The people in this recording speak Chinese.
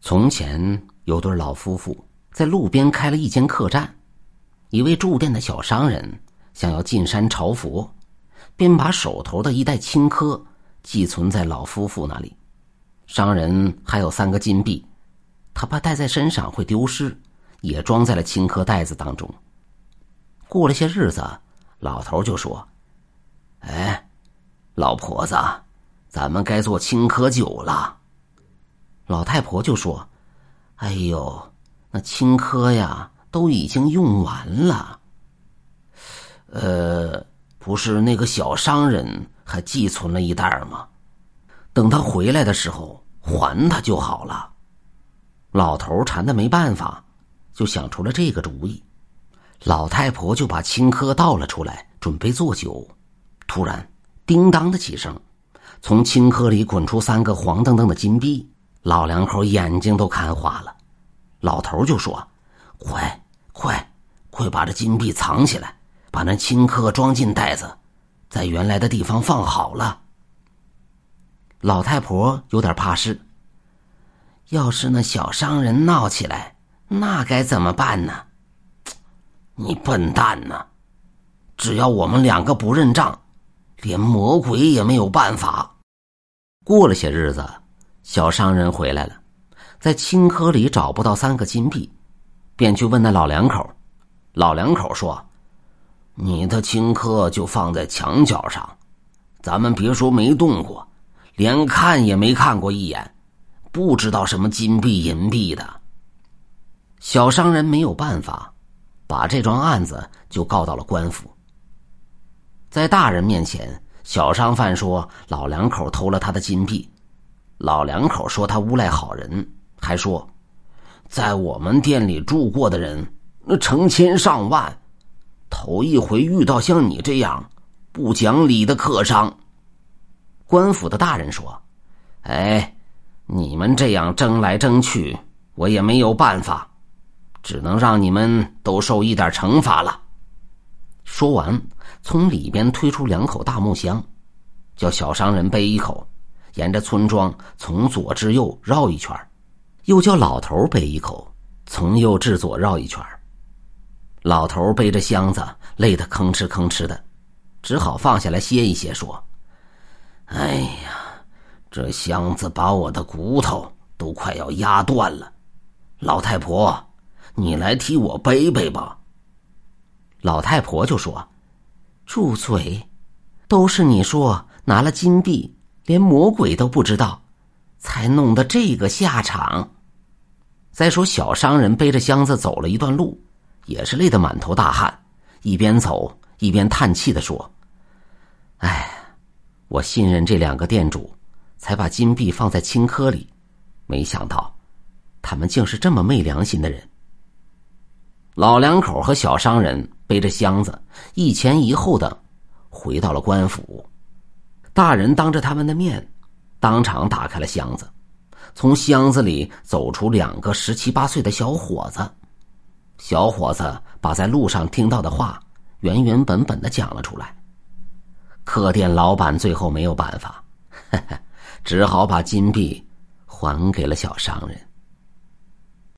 从前有对老夫妇在路边开了一间客栈，一位住店的小商人想要进山朝佛，便把手头的一袋青稞寄存在老夫妇那里。商人还有三个金币，他怕带在身上会丢失，也装在了青稞袋子当中。过了些日子，老头就说：“哎，老婆子，咱们该做青稞酒了。”老太婆就说：“哎呦，那青稞呀，都已经用完了。呃，不是那个小商人还寄存了一袋吗？等他回来的时候还他就好了。”老头馋的没办法，就想出了这个主意。老太婆就把青稞倒了出来，准备做酒。突然，叮当的几声，从青稞里滚出三个黄澄澄的金币。老两口眼睛都看花了，老头就说：“快快快，把这金币藏起来，把那青稞装进袋子，在原来的地方放好了。”老太婆有点怕事，要是那小商人闹起来，那该怎么办呢？你笨蛋呢！只要我们两个不认账，连魔鬼也没有办法。过了些日子。小商人回来了，在青稞里找不到三个金币，便去问那老两口。老两口说：“你的青稞就放在墙角上，咱们别说没动过，连看也没看过一眼，不知道什么金币银币的。”小商人没有办法，把这桩案子就告到了官府。在大人面前，小商贩说老两口偷了他的金币。老两口说他诬赖好人，还说，在我们店里住过的人那成千上万，头一回遇到像你这样不讲理的客商。官府的大人说：“哎，你们这样争来争去，我也没有办法，只能让你们都受一点惩罚了。”说完，从里边推出两口大木箱，叫小商人背一口。沿着村庄从左至右绕一圈又叫老头背一口，从右至左绕一圈老头背着箱子，累得吭哧吭哧的，只好放下来歇一歇，说：“哎呀，这箱子把我的骨头都快要压断了。老太婆，你来替我背背吧。”老太婆就说：“住嘴！都是你说拿了金币。”连魔鬼都不知道，才弄得这个下场。再说，小商人背着箱子走了一段路，也是累得满头大汗，一边走一边叹气的说：“哎，我信任这两个店主，才把金币放在青稞里，没想到，他们竟是这么昧良心的人。”老两口和小商人背着箱子，一前一后的回到了官府。大人当着他们的面，当场打开了箱子，从箱子里走出两个十七八岁的小伙子。小伙子把在路上听到的话原原本本的讲了出来。客店老板最后没有办法，只好把金币还给了小商人。